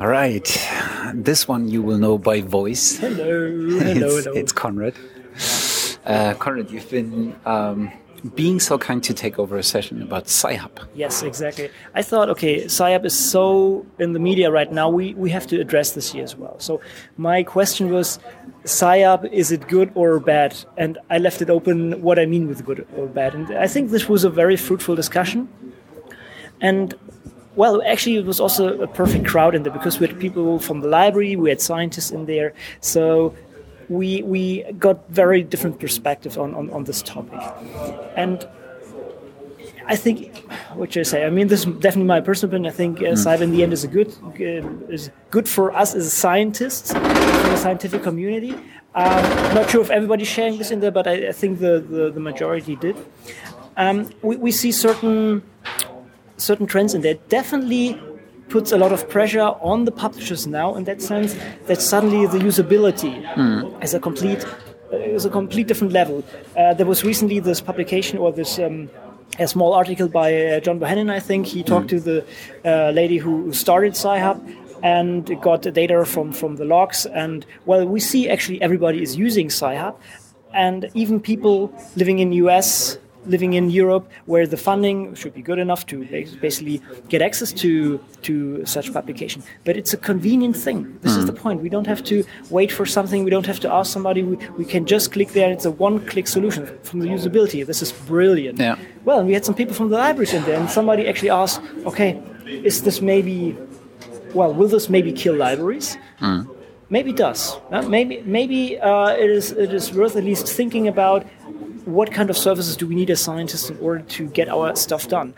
All right. This one you will know by voice. Hello, hello, it's, hello. it's Conrad. Uh, Conrad, you've been um, being so kind to take over a session about Sci-Hub. Yes, exactly. I thought, okay, Sci-Hub is so in the media right now, we, we have to address this here as well. So my question was, Sci-Hub, is it good or bad? And I left it open what I mean with good or bad. And I think this was a very fruitful discussion. And well, actually, it was also a perfect crowd in there because we had people from the library, we had scientists in there. So we we got very different perspectives on, on, on this topic. And I think, what should I say? I mean, this is definitely my personal opinion. I think uh, Sci-Hub in the end is a good uh, is good for us as scientists, for the scientific community. Um, not sure if everybody's sharing this in there, but I, I think the, the, the majority did. Um, we, we see certain certain trends in there. Definitely puts a lot of pressure on the publishers now in that sense that suddenly the usability is a complete uh, is a complete different level. Uh, there was recently this publication or this um, a small article by uh, John Bohannon, I think. He talked to the uh, lady who started Sci-Hub and got the data from, from the logs. And well, we see actually everybody is using Sci-Hub, and even people living in US living in Europe, where the funding should be good enough to basically get access to to such publication. But it's a convenient thing. This is the point. We don't have to wait for something. We don't have to ask somebody. We, we can just click there. It's a one-click solution from the usability. This is brilliant. Yeah. Well, and we had some people from the libraries in there, and somebody actually asked, "Okay, is this maybe? Well, will this maybe kill libraries?" Maybe it does. Maybe maybe uh, it is it is worth at least thinking about what kind of services do we need as scientists in order to get our stuff done.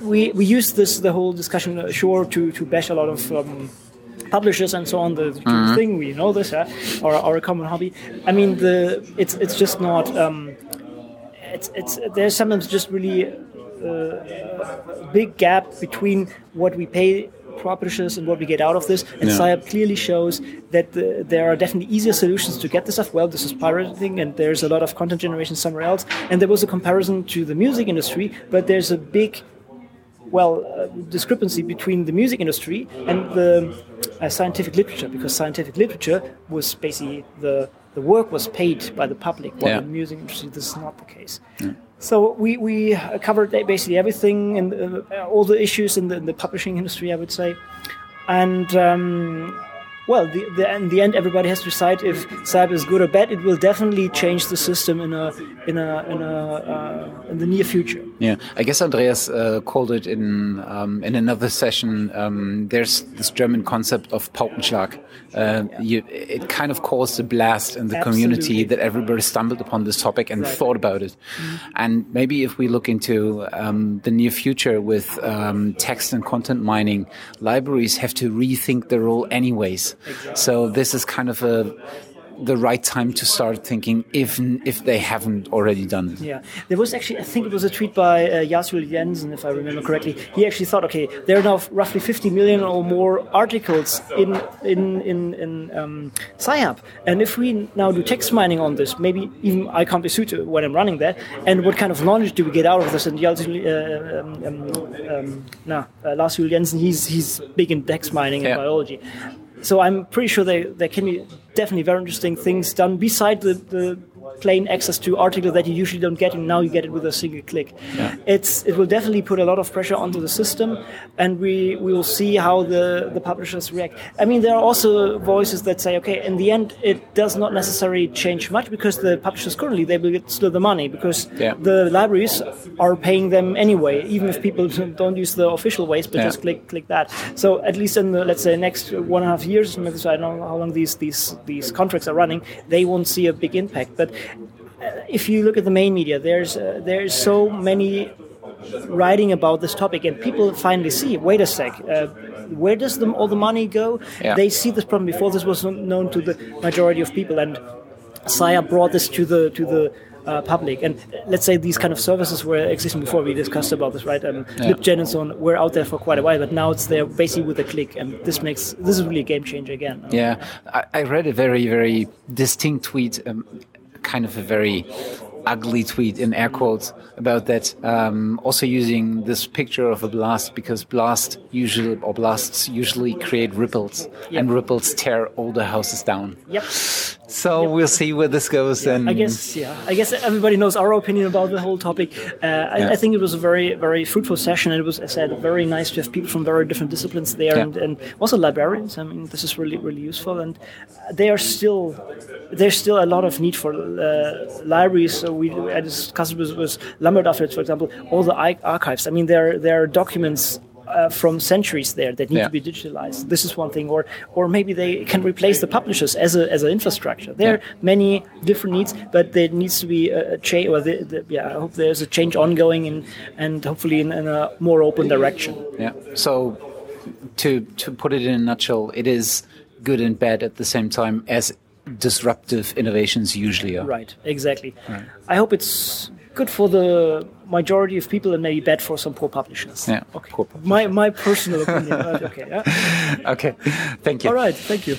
We we use this the whole discussion uh, sure to to bash a lot of. Um, publishers and so on the the thing we know this uh, our, our common hobby i mean the it's it's just not um, it's it's there's sometimes just really uh, a big gap between what we pay publishers and what we get out of this. And Yeah. Clearly shows that the, there are definitely easier solutions to get this stuff. Well, this is pirating, and there's a lot of content generation somewhere else. And there was a comparison to the music industry, but there's a big well, uh, discrepancy between the music industry and the uh, scientific literature, because scientific literature was basically the the work was paid by the public, while Yeah. in the music industry this is not the case. So we we covered basically everything and all the issues in the, in the publishing industry, I would say, and. Um, well, the, the, in the end, everybody has to decide if Sci-Hub is good or bad. It will definitely change the system in a in a in a uh, in the near future. Yeah, I guess Andreas uh, called it in um, in another session. Um, there's this German concept of Paukenschlag. Uh, you, it kind of caused a blast in the community that everybody stumbled upon this topic and Right. thought about it. And maybe if we look into um, the near future with um, text and content mining, libraries have to rethink their role anyways. So this is kind of a the right time to start thinking if if they haven't already done it. Yeah, there was actually, I think it was a tweet by uh, Jasul Jensen, if I remember correctly. He actually thought, okay, there are now roughly 50 million or more articles in in in, in um, Sci-Hub, and if we now do text mining on this, maybe even I can't be sued when I'm running that. And what kind of knowledge do we get out of this? And Jasul, uh, um, um, um, nah, uh, Jensen, he's he's big in text mining Yeah. and biology. So I'm pretty sure there, there can be definitely very interesting things done beside the, the plain access to articles that you usually don't get and now you get it with a single click. Yeah. It's it will definitely put a lot of pressure onto the system and we, we will see how the, the publishers react. I mean there are also voices that say okay in the end it does not necessarily change much because the publishers currently they will get still the money because Yeah. the libraries are paying them anyway even if people don't use the official ways but Yeah. just click click that. So at least in the let's say next one and a half years, I don't know how long these these these contracts are running, they won't see a big impact. But if you look at the main media, there's uh, there's so many writing about this topic, and people finally see. Wait a sec. Uh, where does the, all the money go? Yeah. They see this problem before this was known to the majority of people, and Sci-Hub brought this to the to the uh, public. And let's say these kind of services were existing before. We discussed about this, right? Um, Yeah. LibGen and so on were out there for quite a while, but now it's there basically with a click, and this makes this is really a game changer again. Yeah, I, I read a very, very distinct tweet, um, kind of a very ugly tweet in air quotes about that. Um, also using this picture of a blast because blast usually or blasts usually create ripples, Yep. and ripples tear all the houses down. Yep. So we'll see where this goes. and I guess, yeah. I guess everybody knows our opinion about the whole topic. Uh, I, Yeah. I think it was a very, very fruitful session. And it was, as I said, very nice to have people from very different disciplines there, Yeah. and, and also librarians. I mean, this is really, really useful. And they are still, there's still a lot of need for uh, libraries. So we, I discussed with, with Lambert afterwards, for example, all the i- archives. I mean, there, there are documents. Uh, from centuries there that need Yeah. to be digitalized. This is one thing, or or maybe they can replace the publishers as a as an infrastructure. There are many different needs, but there needs to be a, a change. Or the, the, yeah, I hope there's a change ongoing, and and hopefully in, in a more open direction. Yeah. So to to put it in a nutshell, it is good and bad at the same time as disruptive innovations usually are. Right, exactly. I hope it's good for the majority of people and maybe bad for some poor publishers. Yeah, Okay. poor My my personal opinion. okay. Yeah. Okay. Thank you. All right. Thank you.